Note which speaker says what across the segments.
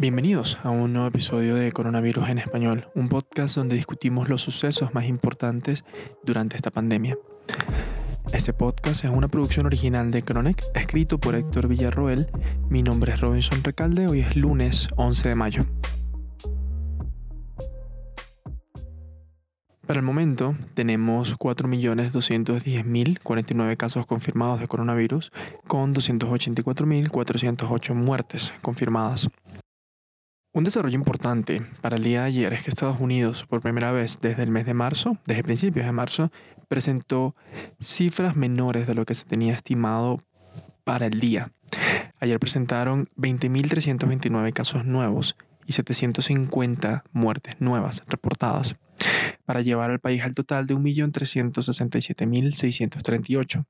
Speaker 1: Bienvenidos a un nuevo episodio de Coronavirus en Español, un podcast donde discutimos los sucesos más importantes durante esta pandemia. Este podcast es una producción original de Chronic, escrito por Héctor Villarroel. Mi nombre es Robinson Recalde, hoy es lunes 11 de mayo. Para el momento tenemos 4.210.049 casos confirmados de coronavirus con 284.408 muertes confirmadas. Un desarrollo importante para el día de ayer es que Estados Unidos, por primera vez desde el mes de marzo, desde principios de marzo, presentó cifras menores de lo que se tenía estimado para el día. Ayer presentaron 20.329 casos nuevos y 750 muertes nuevas reportadas para llevar al país al total de 1.367.638.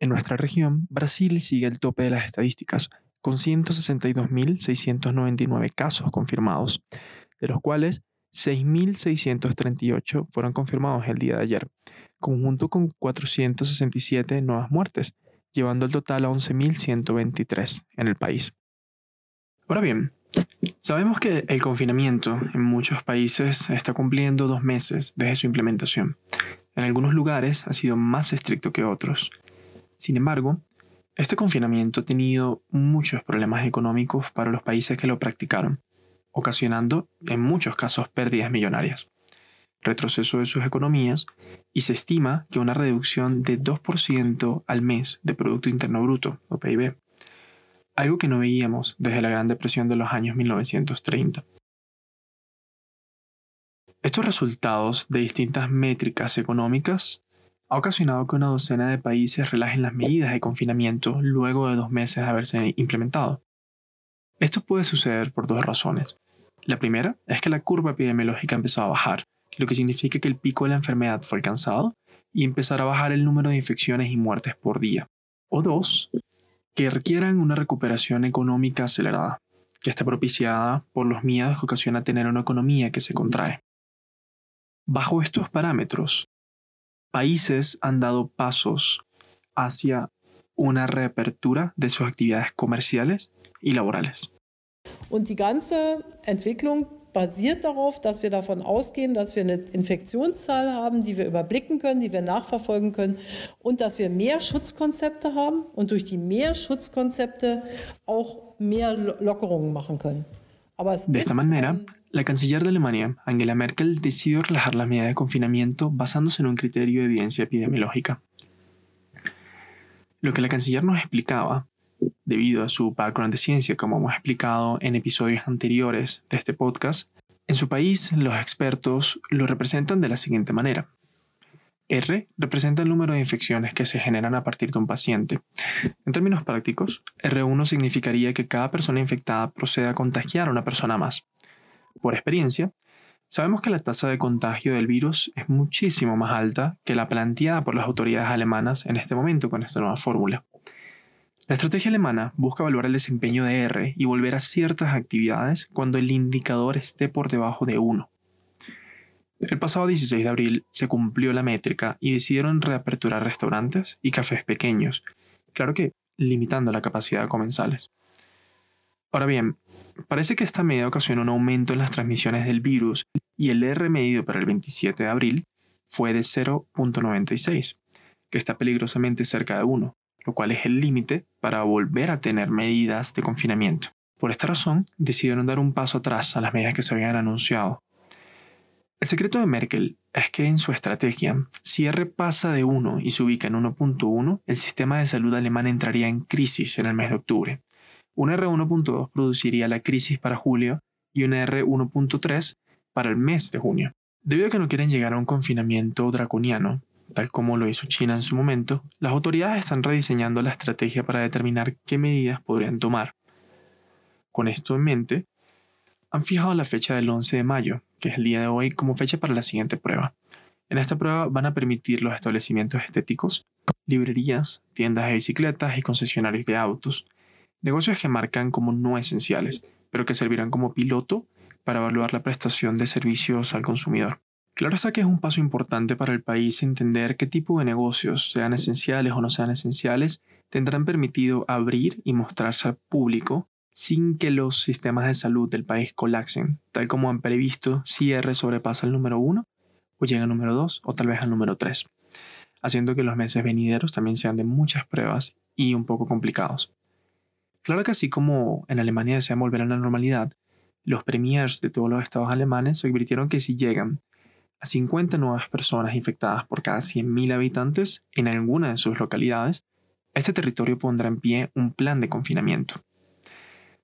Speaker 1: En nuestra región, Brasil sigue el tope de las estadísticas, con 162.699 casos confirmados, de los cuales 6.638 fueron confirmados el día de ayer, conjunto con 467 nuevas muertes, llevando el total a 11.123 en el país. Ahora bien, Sabemos que el confinamiento en muchos países está cumpliendo dos meses desde su implementación. En algunos lugares ha sido más estricto que otros. Sin embargo, este confinamiento ha tenido muchos problemas económicos para los países que lo practicaron, ocasionando en muchos casos pérdidas millonarias, retroceso de sus economías y se estima que una reducción de 2% al mes de Producto Interno Bruto, o PIB, algo que no veíamos desde la Gran Depresión de los años 1930. Estos resultados de distintas métricas económicas ha ocasionado que una docena de países relajen las medidas de confinamiento luego de dos meses de haberse implementado. Esto puede suceder por dos razones. La primera es que la curva epidemiológica empezó a bajar, lo que significa que el pico de la enfermedad fue alcanzado y empezará a bajar el número de infecciones y muertes por día. O dos, que requieran una recuperación económica acelerada, que esté propiciada por los miedos que ocasiona tener una economía que se contrae. Bajo estos parámetros, países han dado pasos hacia una reapertura de sus actividades comerciales y laborales.
Speaker 2: Und die ganze Entwicklung basiert darauf, dass wir davon ausgehen, dass wir eine Infektionszahl haben, die wir überblicken können, die wir nachverfolgen können und dass wir mehr Schutzkonzepte haben und durch die mehr Schutzkonzepte auch mehr Lockerungen machen können.
Speaker 1: de esta manera, la canciller de Alemania, Angela Merkel, decidió relajar las medidas de confinamiento basándose en un criterio de evidencia epidemiológica. Lo que la canciller nos explicaba debido a su background de ciencia, como hemos explicado en episodios anteriores de este podcast, en su país los expertos lo representan de la siguiente manera. R representa el número de infecciones que se generan a partir de un paciente. En términos prácticos, R1 significaría que cada persona infectada proceda a contagiar a una persona más. Por experiencia, sabemos que la tasa de contagio del virus es muchísimo más alta que la planteada por las autoridades alemanas en este momento con esta nueva fórmula. La estrategia alemana busca evaluar el desempeño de R y volver a ciertas actividades cuando el indicador esté por debajo de 1. El pasado 16 de abril se cumplió la métrica y decidieron reaperturar restaurantes y cafés pequeños, claro que limitando la capacidad de comensales. Ahora bien, parece que esta medida ocasionó un aumento en las transmisiones del virus y el R medido para el 27 de abril fue de 0.96, que está peligrosamente cerca de 1, lo cual es el límite para volver a tener medidas de confinamiento. Por esta razón, decidieron dar un paso atrás a las medidas que se habían anunciado. El secreto de Merkel es que en su estrategia, si R pasa de 1 y se ubica en 1.1, el sistema de salud alemán entraría en crisis en el mes de octubre. Un R1.2 produciría la crisis para julio y un R1.3 para el mes de junio. Debido a que no quieren llegar a un confinamiento draconiano, tal como lo hizo China en su momento, las autoridades están rediseñando la estrategia para determinar qué medidas podrían tomar. Con esto en mente, han fijado la fecha del 11 de mayo, que es el día de hoy, como fecha para la siguiente prueba. En esta prueba van a permitir los establecimientos estéticos, librerías, tiendas de bicicletas y concesionarios de autos, negocios que marcan como no esenciales, pero que servirán como piloto para evaluar la prestación de servicios al consumidor. Claro está que es un paso importante para el país entender qué tipo de negocios, sean esenciales o no sean esenciales, tendrán permitido abrir y mostrarse al público sin que los sistemas de salud del país colapsen, tal como han previsto si R sobrepasa el número 1 o llega al número 2 o tal vez al número 3, haciendo que los meses venideros también sean de muchas pruebas y un poco complicados. Claro que así como en Alemania desean volver a la normalidad, los premiers de todos los estados alemanes advirtieron que si llegan a 50 nuevas personas infectadas por cada 100.000 habitantes en alguna de sus localidades, este territorio pondrá en pie un plan de confinamiento,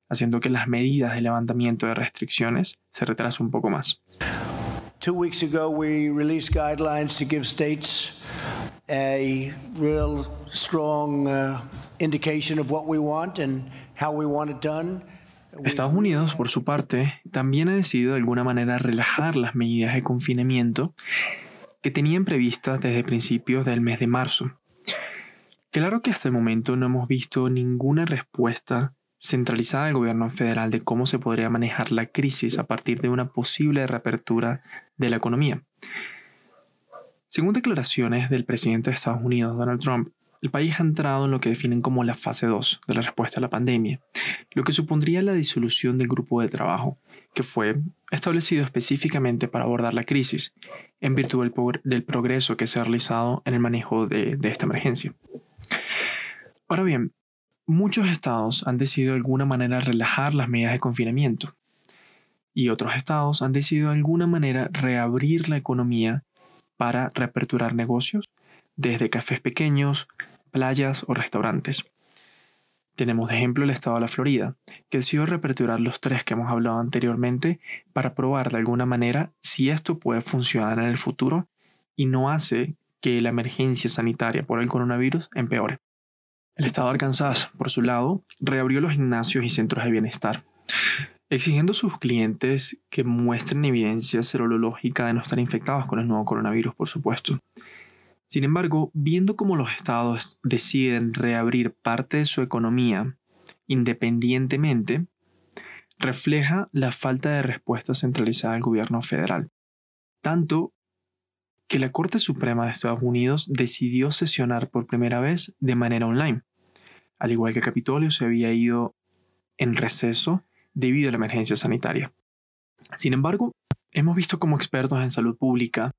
Speaker 1: haciendo que las medidas de levantamiento de restricciones se retrasen un poco más.
Speaker 3: Two weeks ago, we released guidelines to give states a real strong uh, indication of what we want and how we want it done.
Speaker 1: Estados Unidos, por su parte, también ha decidido de alguna manera relajar las medidas de confinamiento que tenían previstas desde principios del mes de marzo. Claro que hasta el momento no hemos visto ninguna respuesta centralizada del gobierno federal de cómo se podría manejar la crisis a partir de una posible reapertura de la economía. Según declaraciones del presidente de Estados Unidos, Donald Trump, el país ha entrado en lo que definen como la fase 2 de la respuesta a la pandemia, lo que supondría la disolución del grupo de trabajo, que fue establecido específicamente para abordar la crisis, en virtud del, progreso que se ha realizado en el manejo de, de esta emergencia. Ahora bien, muchos estados han decidido de alguna manera relajar las medidas de confinamiento y otros estados han decidido de alguna manera reabrir la economía para reaperturar negocios, desde cafés pequeños, playas o restaurantes. Tenemos de ejemplo el estado de la Florida, que decidió reaperturar los tres que hemos hablado anteriormente para probar de alguna manera si esto puede funcionar en el futuro y no hace que la emergencia sanitaria por el coronavirus empeore. El estado de Arkansas, por su lado, reabrió los gimnasios y centros de bienestar, exigiendo a sus clientes que muestren evidencia serológica de no estar infectados con el nuevo coronavirus, por supuesto. Sin embargo, viendo cómo los estados deciden reabrir parte de su economía independientemente, refleja la falta de respuesta centralizada del gobierno federal. Tanto que la Corte Suprema de Estados Unidos decidió sesionar por primera vez de manera online, al igual que Capitolio se había ido en receso debido a la emergencia sanitaria. Sin embargo, hemos visto como expertos en salud pública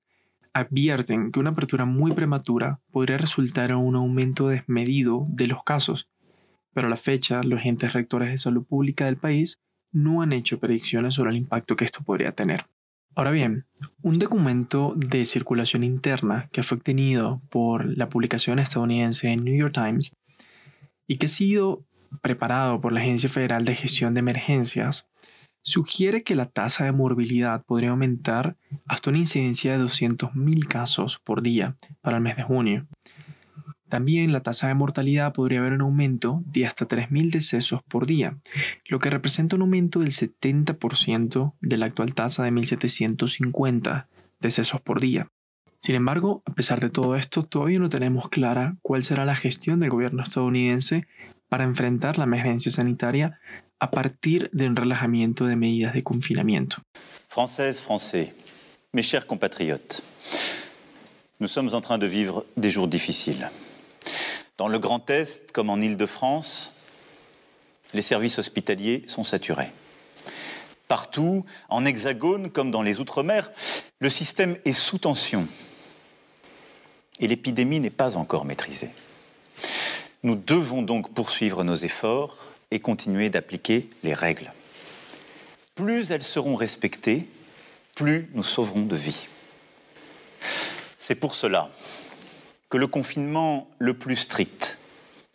Speaker 1: advierten que una apertura muy prematura podría resultar en un aumento desmedido de los casos, pero a la fecha los agentes rectores de salud pública del país no han hecho predicciones sobre el impacto que esto podría tener. Ahora bien, un documento de circulación interna que fue obtenido por la publicación estadounidense en New York Times y que ha sido preparado por la Agencia Federal de Gestión de Emergencias sugiere que la tasa de morbilidad podría aumentar hasta una incidencia de 200.000 casos por día para el mes de junio. También la tasa de mortalidad podría haber un aumento de hasta 3.000 decesos por día, lo que representa un aumento del 70% de la actual tasa de 1.750 decesos por día. Sin embargo, a pesar de todo esto, todavía no tenemos clara cuál será la gestión del gobierno estadounidense para enfrentar la emergencia sanitaria a partir d'un relajamiento de medidas de confinamiento.
Speaker 4: Françaises, Français, mes chers compatriotes, nous sommes en train de vivre des jours difficiles. Dans le Grand Est, comme en Île-de-France, les services hospitaliers sont saturés. Partout, en hexagone comme dans les Outre-mer, le système est sous tension et l'épidémie n'est pas encore maîtrisée. Nous devons donc poursuivre nos efforts et continuer d'appliquer les règles. Plus elles seront respectées, plus nous sauverons de vies. C'est pour cela que le confinement le plus strict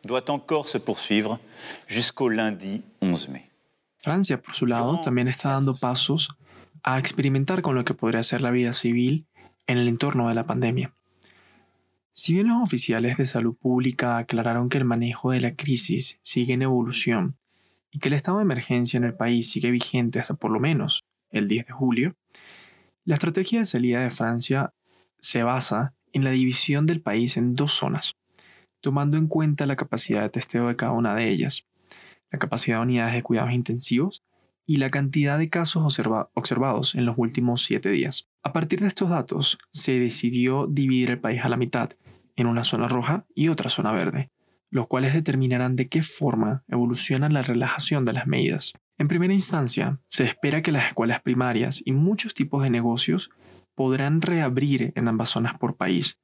Speaker 4: doit encore se poursuivre jusqu'au lundi 11 mai.
Speaker 1: Francia, por su lado, también está dando pasos a experimentar con lo que podría ser la vida civil en el entorno de la pandemia. Si bien los oficiales de salud pública aclararon que el manejo de la crisis sigue en evolución y que el estado de emergencia en el país sigue vigente hasta por lo menos el 10 de julio, la estrategia de salida de Francia se basa en la división del país en dos zonas, tomando en cuenta la capacidad de testeo de cada una de ellas, la capacidad de unidades de cuidados intensivos y la cantidad de casos observados en los últimos siete días. A partir de estos datos, se decidió dividir el país a la mitad en una zona roja y otra zona verde, los cuales determinarán de qué forma evoluciona la relajación de las medidas. En primera instancia, se espera que las escuelas primarias y muchos tipos de negocios podrán reabrir en ambas zonas por país.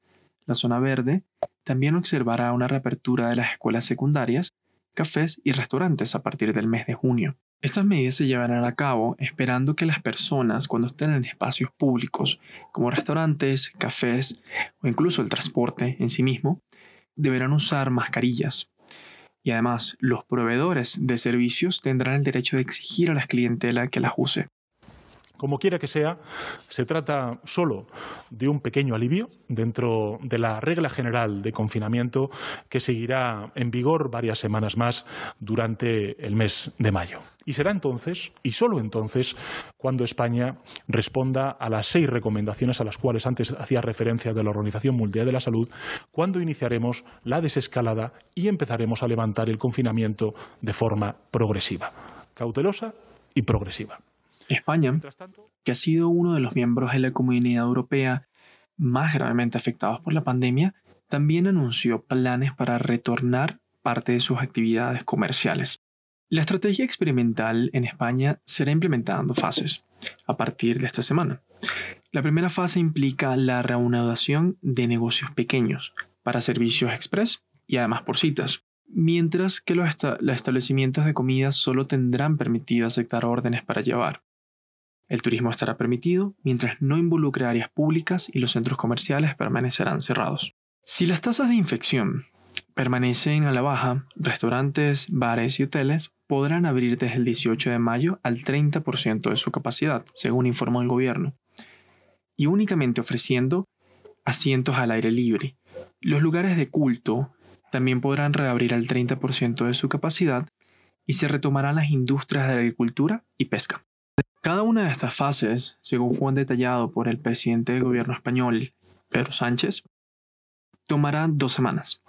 Speaker 1: La zona verde también observará una reapertura de las escuelas secundarias, cafés y restaurantes a partir del mes de junio. Estas medidas se llevarán a cabo esperando que las personas cuando estén en espacios públicos como restaurantes, cafés o incluso el transporte en sí mismo, deberán usar mascarillas. Y además, los proveedores de servicios tendrán el derecho de exigir a la clientela que las use.
Speaker 5: Como quiera que sea, se trata solo de un pequeño alivio dentro de la regla general de confinamiento que seguirá en vigor varias semanas más durante el mes de mayo. Y será entonces, y solo entonces, cuando España responda a las seis recomendaciones a las cuales antes hacía referencia de la Organización Mundial de la Salud, cuando iniciaremos la desescalada y empezaremos a levantar el confinamiento de forma progresiva, cautelosa y progresiva.
Speaker 1: España, que ha sido uno de los miembros de la Comunidad Europea más gravemente afectados por la pandemia, también anunció planes para retornar parte de sus actividades comerciales. La estrategia experimental en España será implementada en dos fases, a partir de esta semana. La primera fase implica la reanudación de negocios pequeños para servicios express y además por citas, mientras que los, los establecimientos de comida solo tendrán permitido aceptar órdenes para llevar. El turismo estará permitido mientras no involucre áreas públicas y los centros comerciales permanecerán cerrados. Si las tasas de infección permanecen a la baja, restaurantes, bares y hoteles podrán abrir desde el 18 de mayo al 30% de su capacidad, según informó el gobierno, y únicamente ofreciendo asientos al aire libre. Los lugares de culto también podrán reabrir al 30% de su capacidad y se retomarán las industrias de agricultura y pesca. Cada una de estas fases, según fue detallado por el presidente del gobierno español, Pedro Sánchez, tomará dos semanas.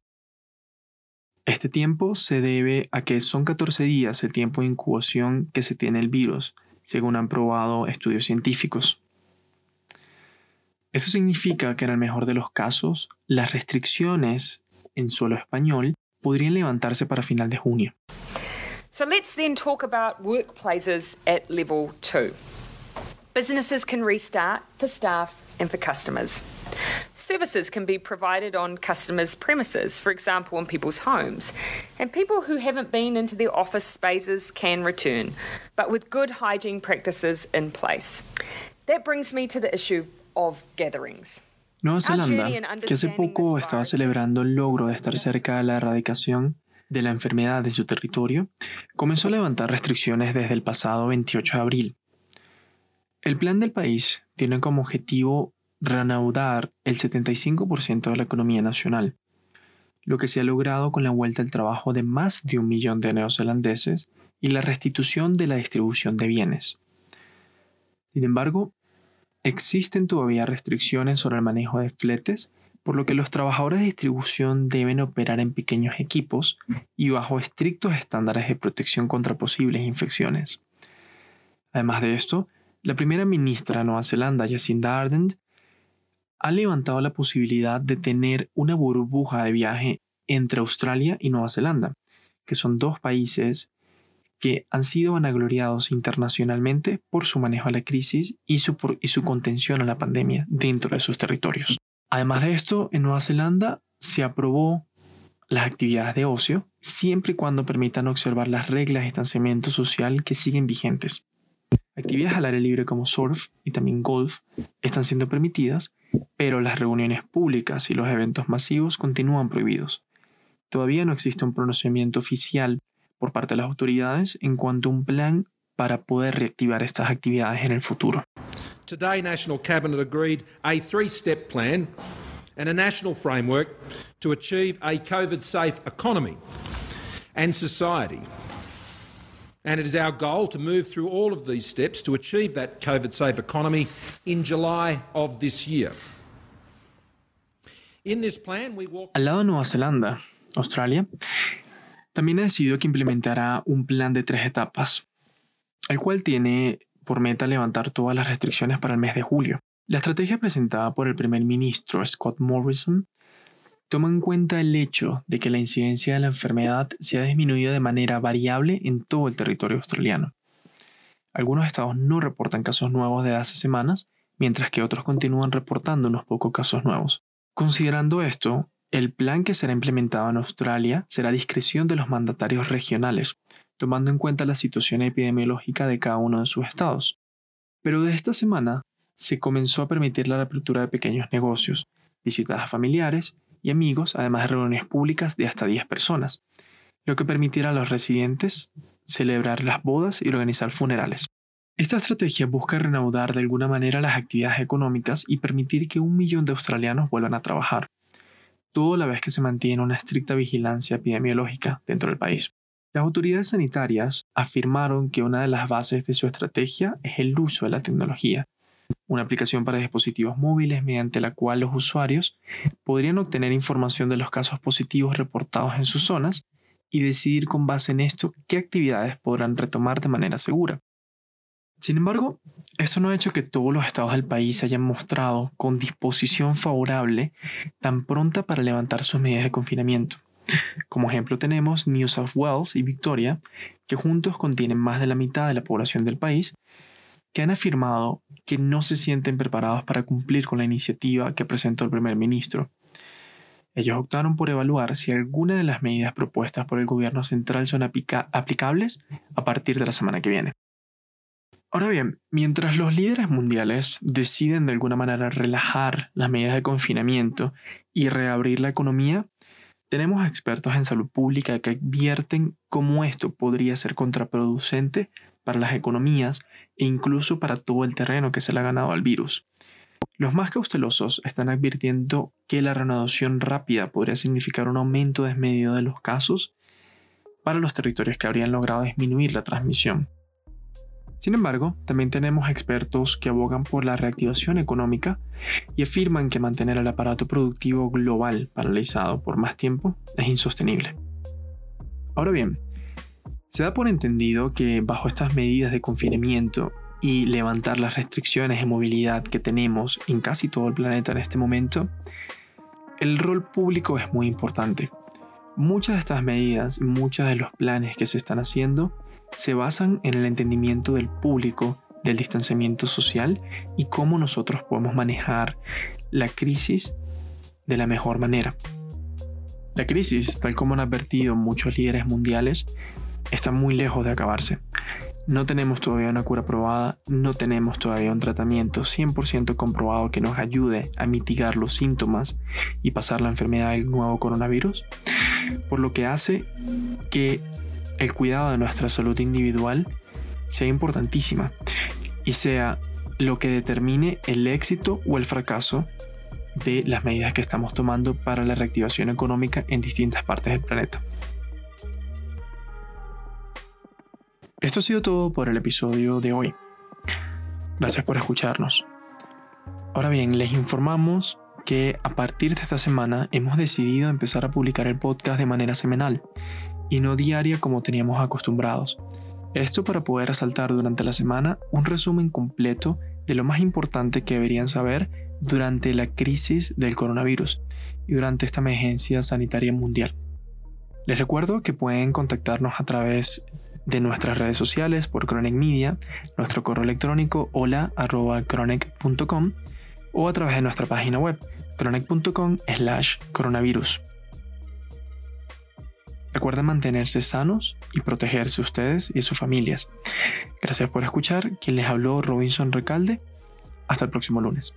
Speaker 1: Este tiempo se debe a que son 14 días el tiempo de incubación que se tiene el virus, según han probado estudios científicos. Eso significa que en el mejor de los casos, las restricciones en suelo español podrían levantarse para final de junio.
Speaker 6: So let's then talk about workplaces at level two. Businesses can restart for staff and for customers. Services can be provided on customers' premises, for example, in people's homes. And people who haven't been into their office spaces can return, but with good hygiene practices in place. That brings me to the issue of gatherings.
Speaker 1: Nueva Zelanda, que hace poco estaba celebrando el logro de estar cerca de la erradicación de la enfermedad de su territorio, comenzó a levantar restricciones desde el pasado 28 de abril. El plan del país tiene como objetivo reanudar el 75% de la economía nacional, lo que se ha logrado con la vuelta al trabajo de más de un millón de neozelandeses y la restitución de la distribución de bienes. Sin embargo, existen todavía restricciones sobre el manejo de fletes por lo que los trabajadores de distribución deben operar en pequeños equipos y bajo estrictos estándares de protección contra posibles infecciones. Además de esto, la primera ministra de Nueva Zelanda, Jacinda Ardern, ha levantado la posibilidad de tener una burbuja de viaje entre Australia y Nueva Zelanda, que son dos países que han sido vanagloriados internacionalmente por su manejo a la crisis y su, y su contención a la pandemia dentro de sus territorios. Además de esto, en Nueva Zelanda se aprobó las actividades de ocio siempre y cuando permitan observar las reglas de distanciamiento social que siguen vigentes. Actividades al aire libre como surf y también golf están siendo permitidas, pero las reuniones públicas y los eventos masivos continúan prohibidos. Todavía no existe un pronunciamiento oficial por parte de las autoridades en cuanto a un plan para poder reactivar estas actividades en el futuro.
Speaker 7: Today, National Cabinet agreed a three step plan and a national framework to achieve a COVID safe economy and society. And it is our goal to move through all of these steps to achieve that COVID safe economy in July of this year. In this plan, we walk...
Speaker 1: Al lado de Nueva Zelanda, Australia, también ha decidido que implementará un plan de tres etapas, el cual tiene por meta levantar todas las restricciones para el mes de julio. La estrategia presentada por el primer ministro Scott Morrison toma en cuenta el hecho de que la incidencia de la enfermedad se ha disminuido de manera variable en todo el territorio australiano. Algunos estados no reportan casos nuevos de hace semanas, mientras que otros continúan reportando unos pocos casos nuevos. Considerando esto, el plan que será implementado en Australia será discreción de los mandatarios regionales, tomando en cuenta la situación epidemiológica de cada uno de sus estados. Pero de esta semana se comenzó a permitir la reapertura de pequeños negocios, visitas a familiares y amigos, además de reuniones públicas de hasta 10 personas, lo que permitirá a los residentes celebrar las bodas y organizar funerales. Esta estrategia busca reanudar de alguna manera las actividades económicas y permitir que un millón de australianos vuelvan a trabajar, todo a la vez que se mantiene una estricta vigilancia epidemiológica dentro del país. Las autoridades sanitarias afirmaron que una de las bases de su estrategia es el uso de la tecnología, una aplicación para dispositivos móviles mediante la cual los usuarios podrían obtener información de los casos positivos reportados en sus zonas y decidir con base en esto qué actividades podrán retomar de manera segura. Sin embargo, esto no ha hecho que todos los estados del país se hayan mostrado con disposición favorable tan pronta para levantar sus medidas de confinamiento. Como ejemplo tenemos New South Wales y Victoria, que juntos contienen más de la mitad de la población del país, que han afirmado que no se sienten preparados para cumplir con la iniciativa que presentó el primer ministro. Ellos optaron por evaluar si alguna de las medidas propuestas por el gobierno central son aplicables a partir de la semana que viene. Ahora bien, mientras los líderes mundiales deciden de alguna manera relajar las medidas de confinamiento y reabrir la economía, tenemos expertos en salud pública que advierten cómo esto podría ser contraproducente para las economías e incluso para todo el terreno que se le ha ganado al virus. Los más cautelosos están advirtiendo que la reanudación rápida podría significar un aumento desmedido de los casos para los territorios que habrían logrado disminuir la transmisión. Sin embargo, también tenemos expertos que abogan por la reactivación económica y afirman que mantener el aparato productivo global paralizado por más tiempo es insostenible. Ahora bien, se da por entendido que bajo estas medidas de confinamiento y levantar las restricciones de movilidad que tenemos en casi todo el planeta en este momento, el rol público es muy importante. Muchas de estas medidas muchos de los planes que se están haciendo se basan en el entendimiento del público del distanciamiento social y cómo nosotros podemos manejar la crisis de la mejor manera. La crisis, tal como han advertido muchos líderes mundiales, está muy lejos de acabarse. No tenemos todavía una cura probada, no tenemos todavía un tratamiento 100% comprobado que nos ayude a mitigar los síntomas y pasar la enfermedad del nuevo coronavirus, por lo que hace que el cuidado de nuestra salud individual sea importantísima y sea lo que determine el éxito o el fracaso de las medidas que estamos tomando para la reactivación económica en distintas partes del planeta. Esto ha sido todo por el episodio de hoy. Gracias por escucharnos. Ahora bien, les informamos que a partir de esta semana hemos decidido empezar a publicar el podcast de manera semanal y no diaria como teníamos acostumbrados. Esto para poder resaltar durante la semana un resumen completo de lo más importante que deberían saber durante la crisis del coronavirus y durante esta emergencia sanitaria mundial. Les recuerdo que pueden contactarnos a través de nuestras redes sociales por Chronic Media, nuestro correo electrónico hola.chronic.com o a través de nuestra página web chronic.com slash coronavirus. Recuerden mantenerse sanos y protegerse ustedes y sus familias. Gracias por escuchar. Quien les habló, Robinson Recalde. Hasta el próximo lunes.